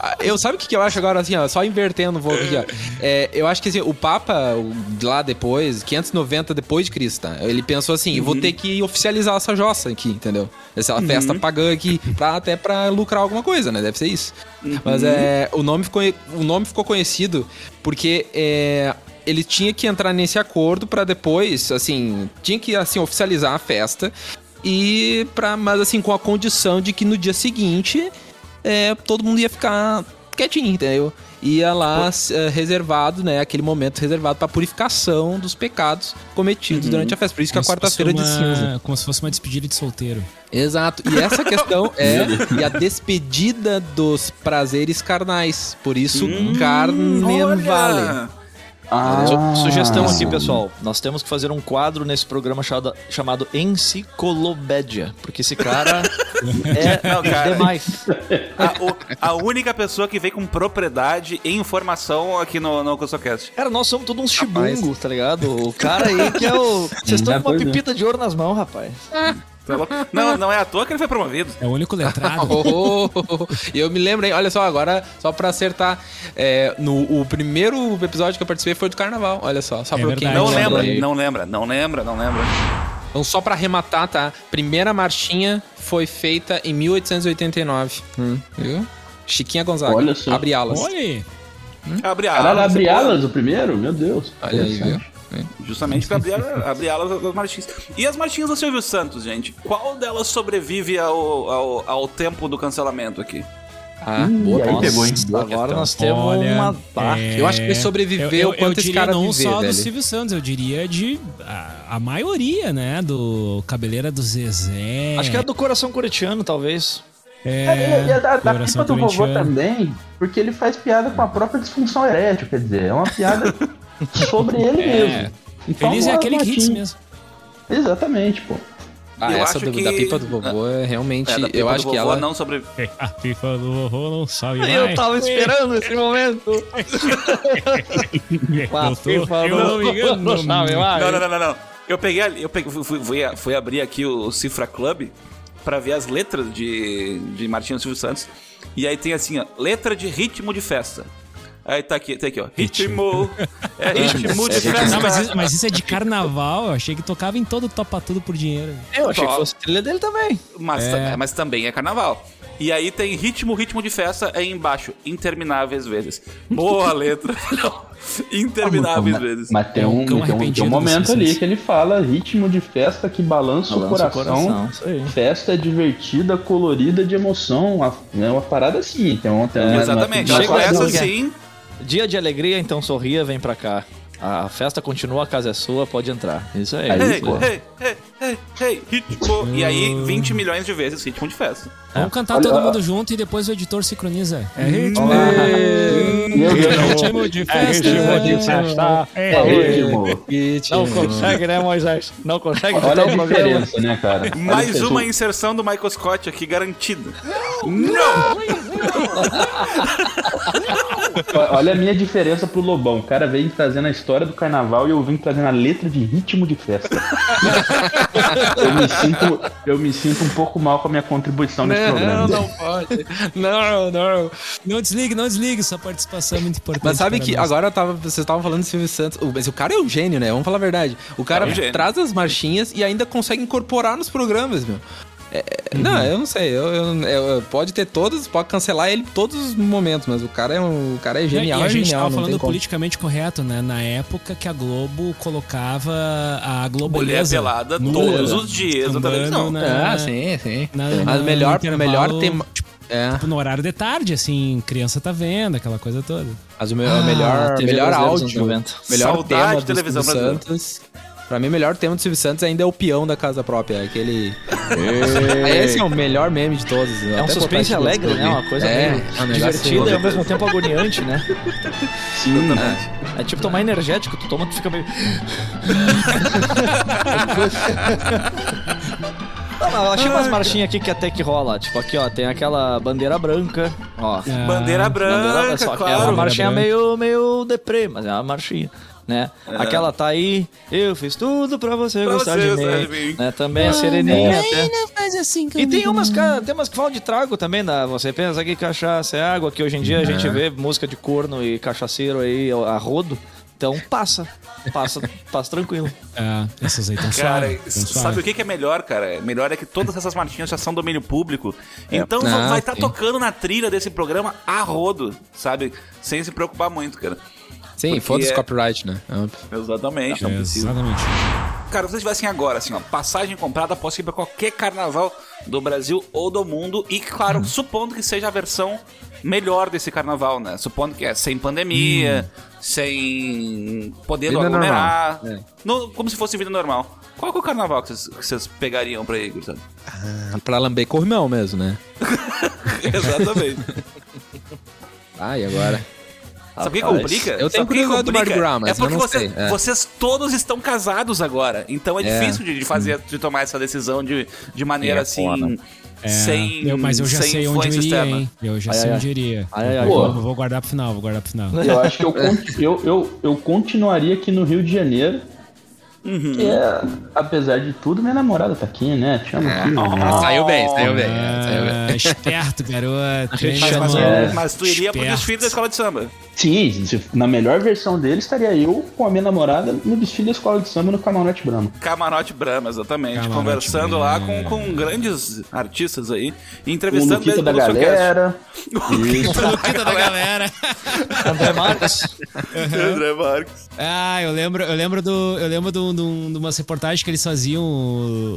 Ah, Eu sabe o que, que eu acho agora, assim, ó, só invertendo um pouco aqui, ó. É, eu acho que assim, o Papa, lá depois, 590 depois de Cristo, tá? Ele pensou assim, eu vou ter que oficializar essa jossa aqui, entendeu? Essa festa pagã aqui, pra, até pra lucrar alguma coisa, né? Deve ser isso. Mas é, o, nome ficou, o nome ficou conhecido porque é, ele tinha que entrar nesse acordo pra depois, assim, tinha que assim, oficializar a festa e para mas assim com a condição de que no dia seguinte é, todo mundo ia ficar quietinho, entendeu? Ia lá é, reservado, né? Aquele momento reservado pra purificação dos pecados cometidos durante a festa. Por isso que a Como se fosse quarta-feira de uma- cinza. Como se fosse uma despedida de solteiro. Exato. E essa questão é e a despedida dos prazeres carnais. Por isso, carnevale. Olha! Ah, Su- Sugestão aqui, pessoal. Nós temos que fazer um quadro nesse programa chamado, chamado Enciclopédia. Porque esse cara é Não, cara. demais. A, o- a única pessoa que vem com propriedade e informação aqui no, no CuscoCast. Cara, nós somos todos uns chibungo, tá ligado? O cara aí que é o. Vocês estão com uma pepita de ouro nas mãos, rapaz. Tá louco? Não, não é à toa que ele foi promovido. É o único letrado. Oh, E eu me lembro, hein? Olha só, agora, só pra acertar, é, no o primeiro episódio que eu participei foi do carnaval. Olha só, só É pra quem. Não lembra aí. não lembra, não lembra, não lembra. Então, só pra arrematar, tá? Primeira marchinha foi feita em 1889. Hum, viu? Chiquinha Gonzaga. Olha só. Abre alas. Olha aí. Abre Caralho, alas. abre é boa. alas o primeiro? Meu Deus. Olha aí, viu? Justamente pra abrir, abrir alas das marchinhas. E as marchinhas do Silvio Santos, gente? Qual delas sobrevive ao, ao, ao tempo do cancelamento aqui? Ah, Ih, boa aí pegou, hein? Agora questão. nós temos Olha, uma. É, Eu acho que ele sobreviveu eu, eu, quanto eu esse diria cara não viver, só do velho. Silvio Santos, eu diria de a, a maioria, né? Do Cabeleira do Zezé. Acho que é do coração coretiano, talvez. É, e a da, da Coração pipa do vovô também, porque ele faz piada com a própria disfunção erétil, quer dizer, é uma piada sobre ele mesmo. Então, Feliz é aquele que hits latinha. mesmo. Exatamente, pô. Ah, Eu essa acho do- que- da pipa do vovô é realmente. É, pipa eu do acho que vovô ela. não sobrevive. A pipa do vovô não sabe mais. Eu tava esperando esse momento. Eu, tô, eu não me engano. Não sabe mais. Não, não, não, não, não. Eu peguei ali, eu peguei, fui, fui, fui abrir aqui o Cifra Club pra ver as letras de, de Martinho Silvio Santos. E aí tem assim, ó, letra de ritmo de festa. Aí tá aqui, tá aqui, ó. Ritmo. É ritmo de festa. Não, mas, isso, mas isso é de carnaval. Eu achei que tocava em todo Topa Tudo por dinheiro. Eu achei que Top. fosse trilha dele também. Mas, É. tam- mas também é carnaval. E aí tem ritmo, ritmo de festa aí embaixo, intermináveis vezes. Boa letra. Não, intermináveis mas, vezes. mas tem É um um, tem um, tem um momento ali que ele fala ritmo de festa que balança, o Balança o coração. coração, isso aí. Festa divertida, colorida de emoção. Uma, é uma parada assim. Tem uma, tem uma- Exatamente. uma- Chega uma- essa não, sim. Dia de alegria, então sorria, vem pra cá. A festa continua, a casa é sua, pode entrar. Isso aí. Hey, pô. hey, hey, hey, hey, ritmo. E aí, 20 milhões de vezes ritmo de festa. Vamos cantar Olha, todo mundo junto e depois o editor sincroniza. É ritmo. Meu Deus, Ritmo de festa. é ritmo. Não consegue, né, Moisés? Não consegue Olha a diferença, né, cara? Mais uma inserção do Michael Scott aqui garantida. Não! Olha a minha diferença pro Lobão. O cara vem trazendo a história do carnaval e eu vim trazendo a letra de ritmo de festa. eu, me sinto, eu me sinto um pouco mal com a minha contribuição nesse programa. Não, não pode. Não, não. Não desligue, não desligue. Sua participação é muito importante. Mas sabe que nós. agora eu tava, vocês estavam falando do Silvio Santos. o- Mas o cara é um gênio, né? Vamos falar a verdade. O cara É um traz as marchinhas e ainda consegue incorporar nos programas, meu. É, Não, eu não sei. Eu, eu- eu- pode ter todos, pode cancelar ele todos os momentos, mas o cara é, um, o cara é genial, e a é gente genial. tava falando politicamente correto, né? Na época que a Globo colocava a Mulher Globeleza pelada todos os dias na televisão. na- Ah, sim, sim. na- Mas na- o melhor, melhor tema. É, Tipo, no horário de tarde, assim, criança tá vendo, aquela coisa toda. mas o, me- o melhor, melhor anos áudio, 90. melhor Saudade tema de televisão brasileira. Santos. Pra mim, o melhor tema do Silvio Santos ainda é o peão da casa própria. Aquele. Esse é o melhor meme de todos. É um suspense alegre, né? Uma coisa é, meio é um divertida e ao mesmo tempo agoniante, né? Sim, É tipo tomar energético, tu toma, tu fica meio. Não, eu achei umas marchinhas aqui que até que rola. Tipo, aqui, ó, tem aquela bandeira branca. Ó. Ah, Bandeira branca, Bandeira, só que é claro. uma marchinha meio, meio deprê, mas é uma marchinha. Né? Aquela tá aí, eu fiz tudo pra você Pra gostar você de mim. Né? Também a sereninha. até. faz assim E tem umas, cara, tem umas que falam de trago também, né? Você pensa que cachaça é água, que hoje em dia a gente vê música de corno e cachaceiro aí a rodo. Então passa, passa, passa tranquilo. É, essas aí tão Cara, suave, sabe suave. o que que é melhor, cara? Melhor é que todas essas marchinhas já são domínio público. Então Ah, vai estar sim. tocando na trilha desse programa a rodo, sabe? Sem se preocupar muito, cara. Sim, foda-se é- copyright, né? Exatamente, não É, precisa. exatamente. Cara, se vocês tivessem agora, assim, ó, passagem comprada, posso ir pra qualquer carnaval do Brasil ou do mundo. E, claro, Uhum. supondo que seja a versão melhor desse carnaval, né? Supondo que é sem pandemia, sem podendo Vida aglomerar. é. no- como se fosse vida normal. Qual que é o carnaval que vocês, que vocês pegariam pra ir, Gustavo? Ah, Pra lamber corrimão mesmo, né? Exatamente. Ah, e agora? Sabe o que complica? eu tenho curiosidade do? Mardi Gras, mas É porque eu não você- sei, é. vocês todos estão casados agora. Então é, É, difícil de, de fazer, de tomar essa decisão de, de maneira É, assim. foda. É, sem. eu- mas eu já sei onde eu iria, externa. hein? Eu já Ai, sei ai, onde eu iria. ai, ai, vou, vou guardar pro final, vou guardar pro final. Eu acho que eu, eu, eu, eu continuaria aqui no Rio de Janeiro. Uhum. É, apesar de tudo, minha namorada tá aqui, né? Te amo aqui. né? Saiu bem, saiu bem. saiu bem. Ah, esperto, garoto. Mas, mas, mas tu iria pro Esperto. desfile da escola de samba. Sim, se- na melhor versão dele estaria eu com a minha namorada no desfile da escola de samba no Camarote Brahma. Camarote Brahma, exatamente. Camarote Conversando lá com, com grandes artistas aí. E O entrevistando Luquita eles da galera. Luquita da galera. André Marques. André Marques. Ah, eu lembro, eu lembro do. Eu lembro do, do, de umas reportagens que eles faziam.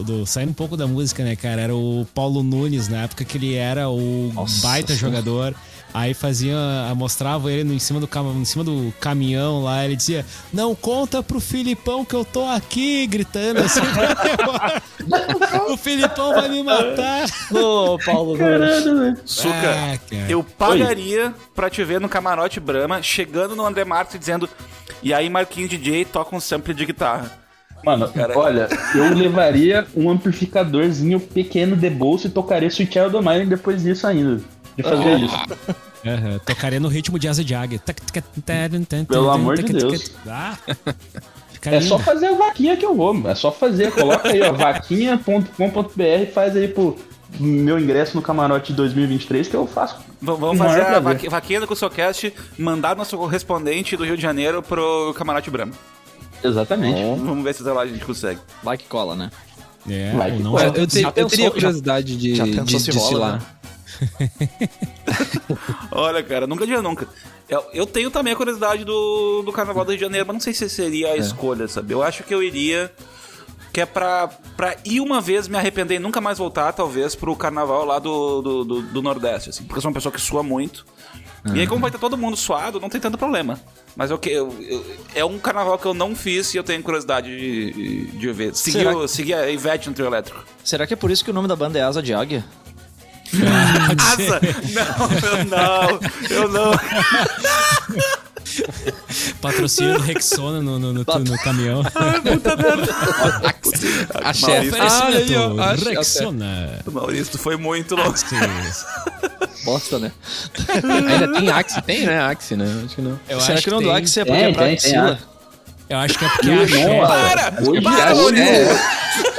Do, saindo um pouco da música, né, cara? Era o Paulo Nunes, na época que ele era o Nossa baita Senhora. jogador. Aí fazia. Mostrava ele no- em cima, do, cam- em cima do caminhão lá. Ele dizia: Não conta pro Filipão que eu tô aqui, gritando assim. o Filipão vai me matar. Ô, Paulo. Velho. Suca, Ah, cara. eu pagaria pra te ver no Camarote Brahma, chegando no André Marques e dizendo. E aí, Marquinhos DJ toca um sample de guitarra. Mano, Cara. olha, eu levaria um amplificadorzinho pequeno de bolso e tocaria Sweet Child of Mine depois disso ainda. De fazer isso. Aham, Tocaria no ritmo de asa de águia. Pelo amor de Deus. Ah, É só fazer a vaquinha que eu vou, é só fazer. Coloca aí, ó, vaquinha.com.br e faz aí pro meu ingresso no camarote de 2023 que eu faço. V- Vamos o fazer a vaquinha do Cusocast, mandar nosso correspondente do Rio de Janeiro pro Camarote Brahma. Exatamente. Vamos ver se até lá a gente consegue. Vai que cola, né? É, Vai que não, cola. Eu, eu, te- eu teria já- curiosidade de, já pensou de se rola, desfilar. né? Olha, cara, nunca diga nunca. Eu, eu tenho também a curiosidade do, do Carnaval do Rio de Janeiro, mas não sei se seria a É. escolha, sabe? Eu acho que eu iria. Que é pra, pra ir uma vez, me arrepender e nunca mais voltar, talvez, pro carnaval lá do, do, do- do Nordeste, assim. Porque eu sou uma pessoa que sua muito. E aí, como vai estar todo mundo suado, não tem tanto problema. Mas que- eu, eu- é um carnaval que eu não fiz e eu tenho curiosidade de, de ver. Seguir, Será o- seguir a Ivete no trio elétrico. Será que é por isso que o nome da banda é Asa de Águia? Asa! Não, eu não, eu não. Patrocínio do Rexona no, no, no, no caminhão. A chefe. Oferecimento, Ah, ali, ó, a- Rexona. Maurício, tu foi muito longe. Bosta, né? Ainda tem Axie? Tem, né? Axie, né? Acho que não. Eu Será acho que não do Axie é porque é pra tem, axila? Eu acho que é porque a chefe. Para! Hoje, Para, Maurício! é,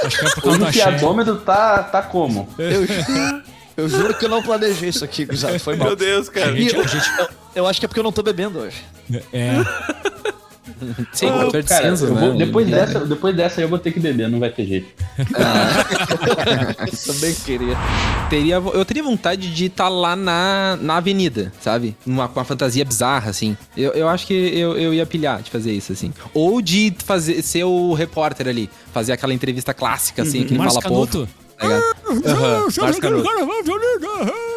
Acho que é por hoje causa o da chefe. tá, tá como? Eu, eu juro que eu não planejei isso aqui, Guzado. Foi mal. Meu Deus, cara. E eu, eu acho que é porque eu não tô bebendo hoje. É. Sim, Eu- cara, cinza, eu né? vou- depois, dessa, depois dessa eu vou ter que beber, não vai ter jeito. Eu também queria. Teria, eu teria vontade de estar lá na, na avenida, sabe? Uma, com uma fantasia bizarra, assim. Eu, eu acho que eu, eu ia pilhar de fazer isso, assim. Ou de fazer, ser o repórter ali. Fazer aquela entrevista clássica, assim, que ele fala povo. Canuto.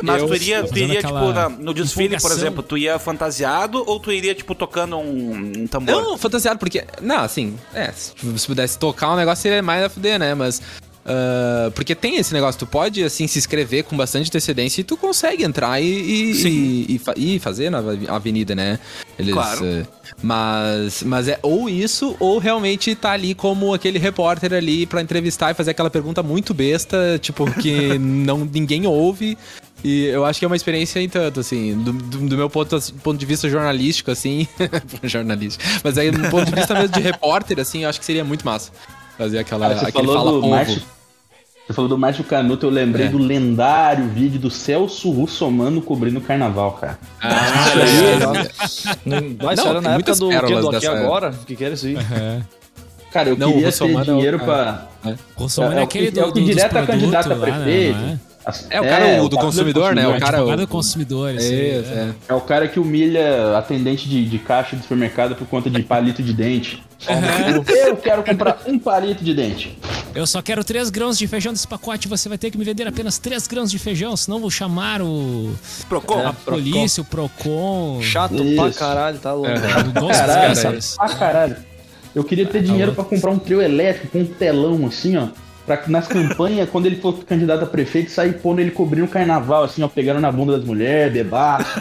Mas tu iria, tu iria tipo, na- no desfile, por exemplo, tu ia fantasiado ou tu iria, tipo, tocando um, um tambor? Não, fantasiado, porque. Não, assim, é, se, se pudesse tocar um negócio seria mais a fuder, né? Mas. Ah, porque tem esse negócio, tu pode, assim, se inscrever com bastante antecedência e tu consegue entrar e, e, e, e e fazer na avenida, né? Eles, Claro. eh, mas, mas é ou isso, ou realmente tá ali como aquele repórter ali pra entrevistar e fazer aquela pergunta muito besta, tipo, que não, ninguém ouve. E eu acho que é uma experiência em tanto, assim, do, do- do meu ponto, ponto de vista jornalístico, assim. jornalístico. Mas aí, do ponto de vista mesmo de repórter, assim, eu acho que seria muito massa. Fazer aquela, Cara, você aquele falou fala do. Márcio. Você falou do Márcio Canuto, eu lembrei É. do lendário vídeo do Celso Russomano cobrindo o carnaval, cara. Ah, Não, Vai, Não, isso era tem na época do, que, do Aqui dessa- Agora? O que que era isso aí? É. Cara, eu Não, queria ter é o dinheiro cara. pra. Russomano é, o aquele que, do, é o que do, direto a candidato a lá, né, prefeito. não é? É, o cara o do consumidor, né? O cara- Advogado o- do consumidor, aí, é. É o cara que humilha atendente de, de caixa de supermercado por conta de palito de dente. Eu quero comprar um palito de dente. Eu só quero 3 grãos de feijão desse pacote. Você vai ter que me vender apenas 3 grãos de feijão, senão vou chamar o Procon? É. a polícia, o Procon. Chato Isso. pra caralho, tá louco. doce Caralho, ah, caralho. Eu queria ter dinheiro pra comprar um trio elétrico com um telão assim, ó. Pra que nas campanhas, quando ele for candidato a prefeito, sair pondo ele cobrindo o carnaval, assim, ó, pegando na bunda das mulheres, ligado?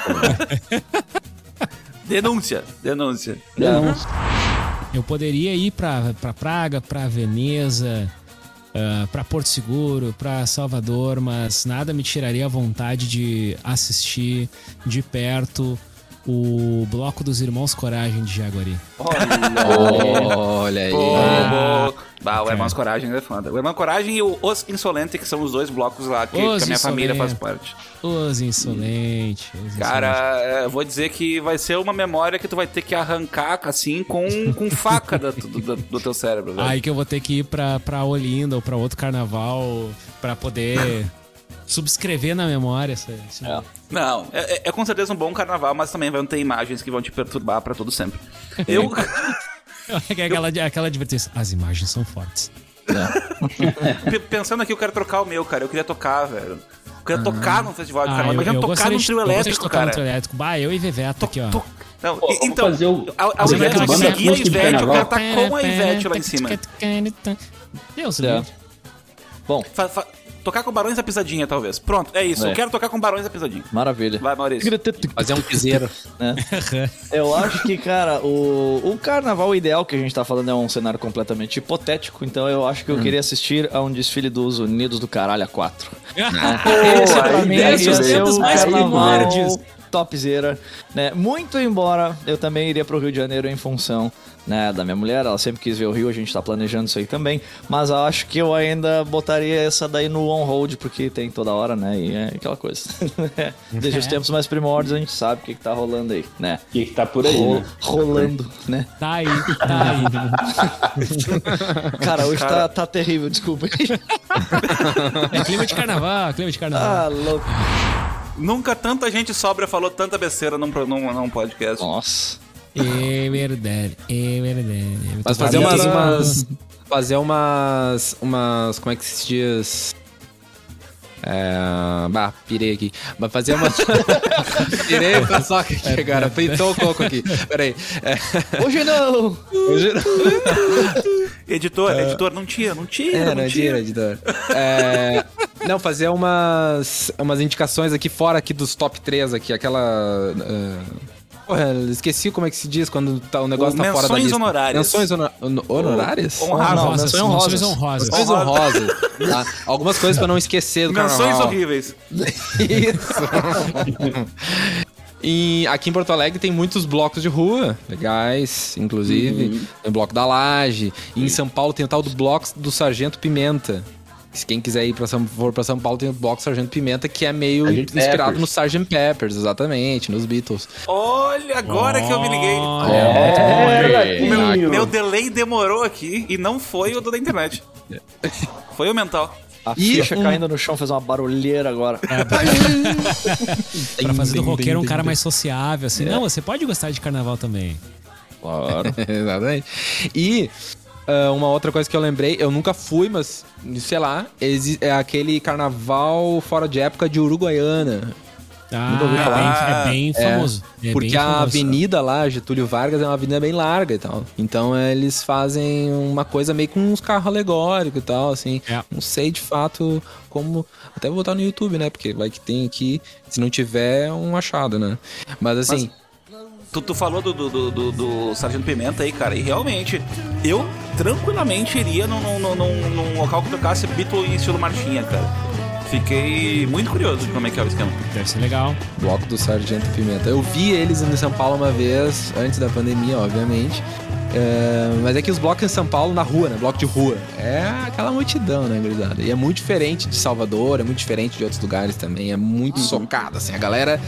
Denúncia, denúncia. Não, Eu poderia ir pra, pra Praga, pra Veneza, ah, pra Porto Seguro, pra Salvador, mas nada me tiraria a vontade de assistir de perto o Bloco dos Irmãos Coragem de Jaguari. Olha aí. Boa, Bah, o Irmãos Coragem é foda. O Irmão Coragem e o Os Insolente, que são os dois blocos lá que, que a minha família faz Insolente. parte. Os insolentes. os Cara, é, eu vou dizer que vai ser uma memória que tu vai ter que arrancar assim com, com faca do, do- do teu cérebro, velho. Aí que eu vou ter que ir pra, pra Olinda ou pra outro carnaval pra poder subscrever na memória essa, esse É. Não, é, é- é com certeza um bom carnaval, mas também vão ter imagens que vão te perturbar pra todo sempre. Eu, É aquela, aquela advertência. As imagens são fortes. Pensando aqui, eu quero trocar o meu, cara. Eu queria tocar, velho. Eu queria tocar num festival de Ah, carnaval. eu, Imagina eu tocar num de- trio eu elétrico, tocar no cara. trio elétrico. Bah, eu e Veveta aqui, ó. To- Não, Pô, então, fazer o- ao, ao fazer invés de aquela seguir a acústica de Ivete, eu quero carnaval. estar com a Ivete lá em cima. Deus, É. Bom, Fa- fa- tocar com Barões da Pisadinha, talvez. Pronto, é isso. É. Eu quero tocar com Barões da Pisadinha. maravilha. Vai, Maurício. Fazer um piseiro. Eu acho que, cara, o, o carnaval ideal que a gente tá falando é um cenário completamente hipotético, então eu acho que eu queria assistir a um desfile dos Unidos do Caralho a 4. Esse pra aí mim tempos o mais carnaval topzera, né? Muito embora eu também iria pro Rio de Janeiro em função, né, da minha mulher, ela sempre quis ver o Rio, a gente tá planejando isso aí também, mas eu acho que eu ainda botaria essa daí no on-hold, porque tem toda hora, né, e é aquela coisa. Desde os tempos mais primórdios a gente sabe o que que tá rolando aí, né? O que, que tá por aí, Ro- né? rolando, né? Tá aí, tá aí. Cara, hoje Tá, tá terrível, desculpa. É clima de carnaval, clima de carnaval. ah, louco. Nunca tanta gente sobra falou tanta besteira num, num, num podcast. Nossa. É verdade, é verdade. Mas fazer umas, que- umas. Fazer umas. Umas. Como é que se diz? É. Bah, pirei aqui. Mas fazer uma. pirei o paçoca aqui agora. Fritou o coco aqui. Peraí. É, Hoje não! hoje não- Editor, editor, não tira, não tira, É, não não tira. tira, editor. É, não, fazer umas, umas indicações aqui fora aqui dos top 3 aqui, aquela... ah, porra, esqueci como é que se diz quando tá, o negócio tá fora da lista. honorárias. Menções honor- hono- honorárias? Honrosas. Não, Honrosas, menções honrosas. Menções honrosas. tá? Algumas coisas pra não esquecer do Menções carnaval. horríveis. Isso. E aqui em Porto Alegre tem muitos blocos de rua, legais, inclusive. Tem o bloco da Laje. E em São Paulo tem o tal do bloco do Sargento Pimenta. Se quem quiser ir pra São, for pra São Paulo, tem o Bloco Sargento Pimenta, que é meio inspirado Peppers. no Sgt. Peppers, exatamente, nos Beatles. Olha, agora que eu me liguei. É, O meu, meu delay demorou aqui e não foi o do da internet. Foi o mental. A E ficha um- caindo no chão fez uma barulheira agora. Pra fazer do roqueiro um cara mais sociável, assim. Não, você pode gostar de carnaval também. Claro. Exatamente. E ah, uma outra coisa que eu lembrei, eu nunca fui, mas sei lá, é aquele carnaval fora de época de Uruguaiana. Ah, Nunca ouvi é falar. bem- é bem famoso. É porque bem a famoso. avenida lá, Getúlio Vargas, é uma avenida bem larga e tal. Então eles fazem uma coisa meio com uns carros alegóricos e tal, assim. É. Não sei de fato como. Até vou botar no YouTube, né? Porque vai que tem aqui. Se não tiver, é um achado, né? Mas assim. Tu, tu falou do, do, do, do, do Sargento Pimenta aí, cara, e realmente, eu tranquilamente iria num, num, num, num- local que tocasse Beatle em estilo marchinha, cara. Fiquei muito curioso de como é que é o esquema. Deve ser legal. Bloco do Sargento Pimenta. Eu vi eles em São Paulo uma vez, antes da pandemia, obviamente. É, mas é que os blocos em São Paulo, na rua, né? Bloco de rua. É aquela multidão, né, gurizada? E é muito diferente de Salvador, é muito diferente de outros lugares também. É muito socado, assim. A galera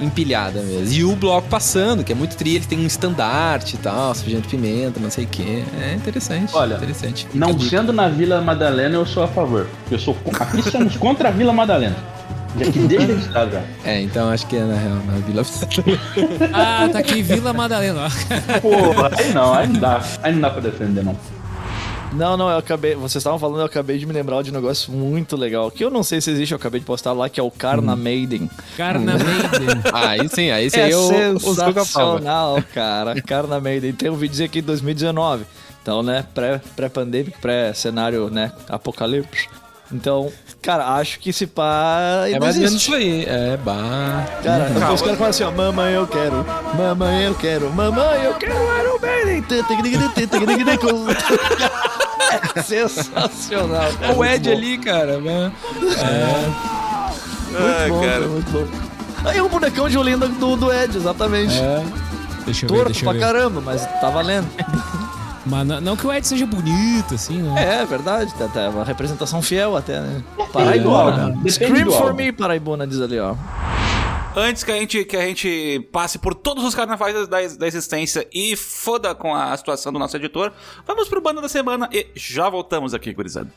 empilhada mesmo. E o bloco passando, que é muito tri, ele tem um estandarte e tal, Sargento Pimenta, não sei o quê. É interessante. Olha, interessante. Fica Não dica. sendo na Vila Madalena, eu sou a favor. Eu sou aqui somos contra a Vila Madalena. Já que deixa registrado já. É, então acho que é na real, na Vila. Ah, tá aqui Vila Madalena. ó. Porra, aí não, aí não dá. Aí não dá pra defender, não. Não, não, eu acabei. Vocês estavam falando, eu acabei de me lembrar de um negócio muito legal. Que eu não sei se existe, eu acabei de postar lá, que é o Carna Maiden. Carna Maiden. aí sim, aí sim É eu sensacional, cara. Carna Maiden. Tem um vídeo aqui em 2019. Então, né, pré- pré-pandêmico, pré-cenário, né, apocalipse. Então, cara, acho que esse pá É mais ou menos isso aí. É, bah. Cara, então os caras falam assim, ó, mamãe eu quero, mamãe eu quero, mamãe eu quero Iron Maiden. É sensacional. cara, o muito Ed ali, cara. né? Ai, Bom, cara. muito bom. Aí o bonecão de Olinda do, do Ed, exatamente. Deixa eu ver, Torto deixa eu pra ver. caramba, mas tá valendo. Mas não, não que o Ed seja bonito, assim, né? É, verdade, tá, tá uma representação fiel até, né? Paraibona. depende Scream for me, Paraibona, diz ali, ó. Antes que a gente, que a gente passe por todos os carnavais da, da existência e foda com a situação do nosso editor, vamos pro Banda da Semana e já voltamos aqui, gurizada.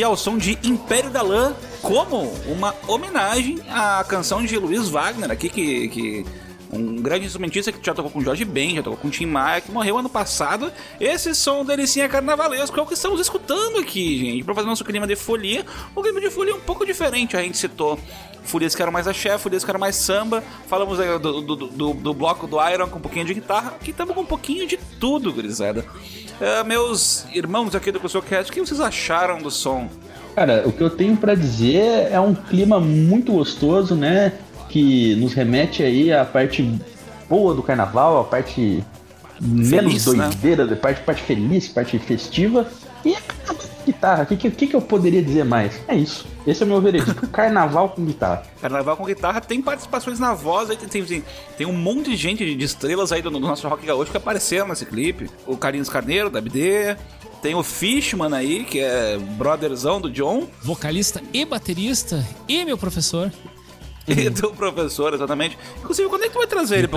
E ao som de Império da Lã, como uma homenagem à canção de Luiz Wagner, aqui que. que um grande instrumentista que já tocou com Jorge Ben, já tocou com Tim Maia, que morreu ano passado. Esse som delicinha carnavalesco é o que estamos escutando aqui, gente, pra fazer nosso clima de folia. O clima de folia é um pouco diferente, a gente citou folias que eram mais axé, folias que eram mais samba. Falamos do, do, do, do bloco do Iron com um pouquinho de guitarra. Aqui estamos com um pouquinho de tudo, gurizada. É, meus irmãos aqui do CuscoCast, o que vocês acharam do som? Cara, o que eu tenho pra dizer é um clima muito gostoso, né? Que nos remete aí à parte boa do carnaval, a parte menos Feliz, né? doideira, a parte, parte feliz, parte festiva. E guitarra. O que, que, que eu poderia dizer mais? É isso. Esse é o meu veredito. Carnaval com guitarra. Carnaval com guitarra tem participações na voz, aí tem, tem, tem, um monte de gente de, de estrelas aí do, do nosso rock gaúcho que apareceram nesse clipe. O Carlinhos Carneiro, da BD. Tem o Fishman aí, que é brotherzão do John. Vocalista e baterista e meu professor. E do professor, exatamente. Inclusive, quando é que tu vai trazer ele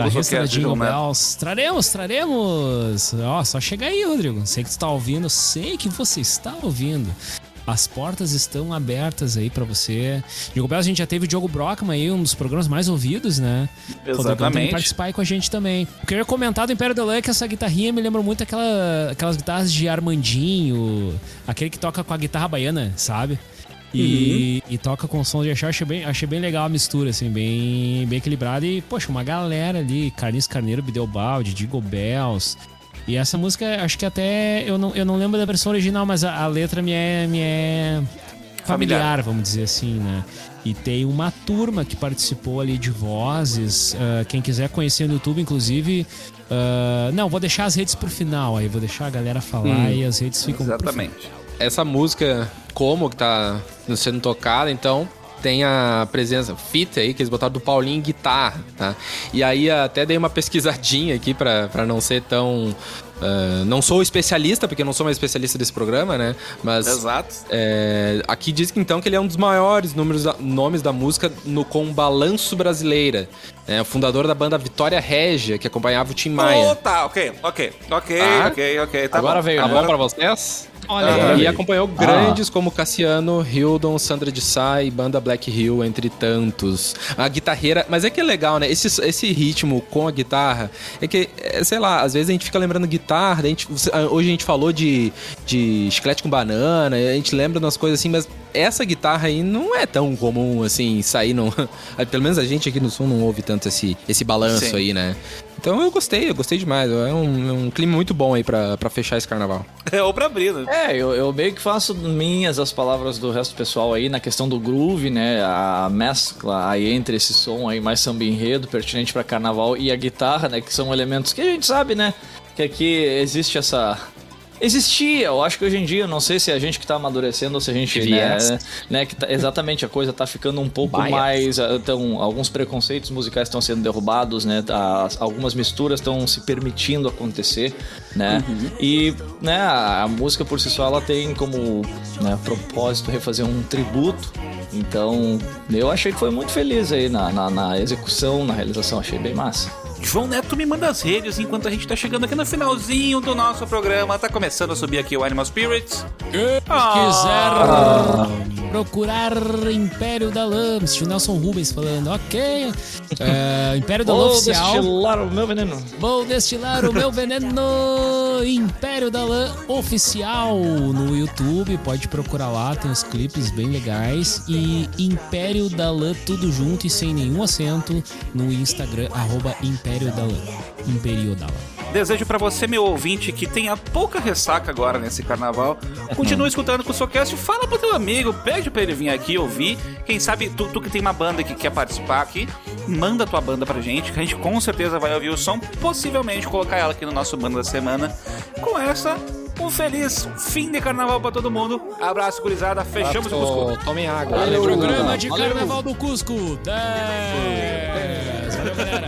Jingle Romero? Bells. Traremos, traremos. Ó, só chega aí, Rodrigo. Sei que tu tá ouvindo, sei que você está ouvindo. As portas estão abertas aí pra você. Jingle Bells, a gente já teve o Diogo Brockman aí, um dos programas mais ouvidos, né? O Exatamente. participar aí com a gente também. O que eu ia comentar do Império da Lã é que essa guitarrinha me lembra muito aquela, aquelas guitarras de Armandinho, aquele que toca com a guitarra baiana, sabe? E, e toca com som de achar, achei bem, achei bem legal a mistura, assim, bem, bem equilibrada. E, poxa, uma galera ali, Carlinhos Carneiro, Bideobaldi, Digo Bells. E essa música, acho que até. Eu não, eu não lembro da versão original, mas a, a letra me é, me é familiar, Familiar. vamos dizer assim, né? E tem uma turma que participou ali de vozes. ah, quem quiser conhecer no YouTube, inclusive. ah, não, vou deixar as redes pro final aí, vou deixar a galera falar e as redes ficam. Exatamente. Essa música como que tá sendo tocada, então tem a presença fita aí que eles botaram do Paulinho guitarra, tá? E aí até dei uma pesquisadinha aqui pra pra não ser tão ah, não sou especialista, porque eu não sou mais especialista desse programa, né? Mas Exato. é, aqui diz que então que ele é um dos maiores números da- nomes da música no com Balanço Brasileira. É o fundador da banda Vitória Régia, que acompanhava o Tim Maia. Oh, tá, ok, ok, ok, Tá. ok, ok. Tá Agora bom. veio, Tá né? bom pra vocês? Olha aí. e acompanhou grandes como Cassiano, Hildon, Sandra de Sá e banda Black Hill, entre tantos. A guitarreira. Mas é que é legal, né? Esse, esse ritmo com a guitarra. É que, é, sei lá, às vezes a gente fica lembrando guitarra. A gente, hoje a gente falou de, de chiclete com banana. A gente lembra umas coisas assim, mas essa guitarra aí não é tão comum assim sair. No, pelo menos a gente aqui no Sul não ouve tanto esse, esse balanço Sim. aí, né? Então eu gostei, eu gostei demais. É um, é um clima muito bom aí pra, pra fechar esse carnaval. É, ou pra abrir, né? É, eu, eu meio que faço minhas as palavras do resto do pessoal aí na questão do groove, né? A mescla aí entre esse som aí mais samba enredo, pertinente pra carnaval, e a guitarra, né? Que são elementos que a gente sabe, né? Que aqui existe essa. Existia, eu acho que hoje em dia, não sei se é a gente que tá amadurecendo ou se a gente, né, né, que tá- exatamente a coisa tá ficando um pouco Bias. mais, então, alguns preconceitos musicais estão sendo derrubados, né, tá- algumas misturas estão se permitindo acontecer, né, e, né, a, a música por si só, ela tem como, né, propósito refazer um tributo, então, eu achei que foi muito feliz aí na, na, na execução, na realização, achei bem massa. João Neto me manda as redes enquanto a gente tá chegando aqui no finalzinho do nosso programa. Tá começando a subir aqui o Animal Spirits. Ah. quiser procurar Império da Lã, assistiu Nelson Rubens falando, ok. É, Império da Lã Vou oficial. destilar o meu veneno. Vou destilar o meu veneno. Império da Lã oficial no YouTube. Pode procurar lá, tem os clipes bem legais. E Império da Lã, tudo junto e sem nenhum acento no Instagram, arroba Império da Lã. Império da Lã. Desejo pra você, meu ouvinte, que tenha pouca ressaca agora nesse carnaval. Continue escutando com o Socast, fala pro teu amigo, pede pra ele vir aqui ouvir. Quem sabe tu, tu que tem uma banda que quer participar aqui, manda tua banda pra gente, que a gente com certeza vai ouvir o som, possivelmente colocar ela aqui no nosso banda da semana. Com essa, um feliz fim de carnaval pra todo mundo. Abraço, gurizada, fechamos o Cusco. Tomem água. Programa de Carnaval do Cusco 10. Valeu, galera.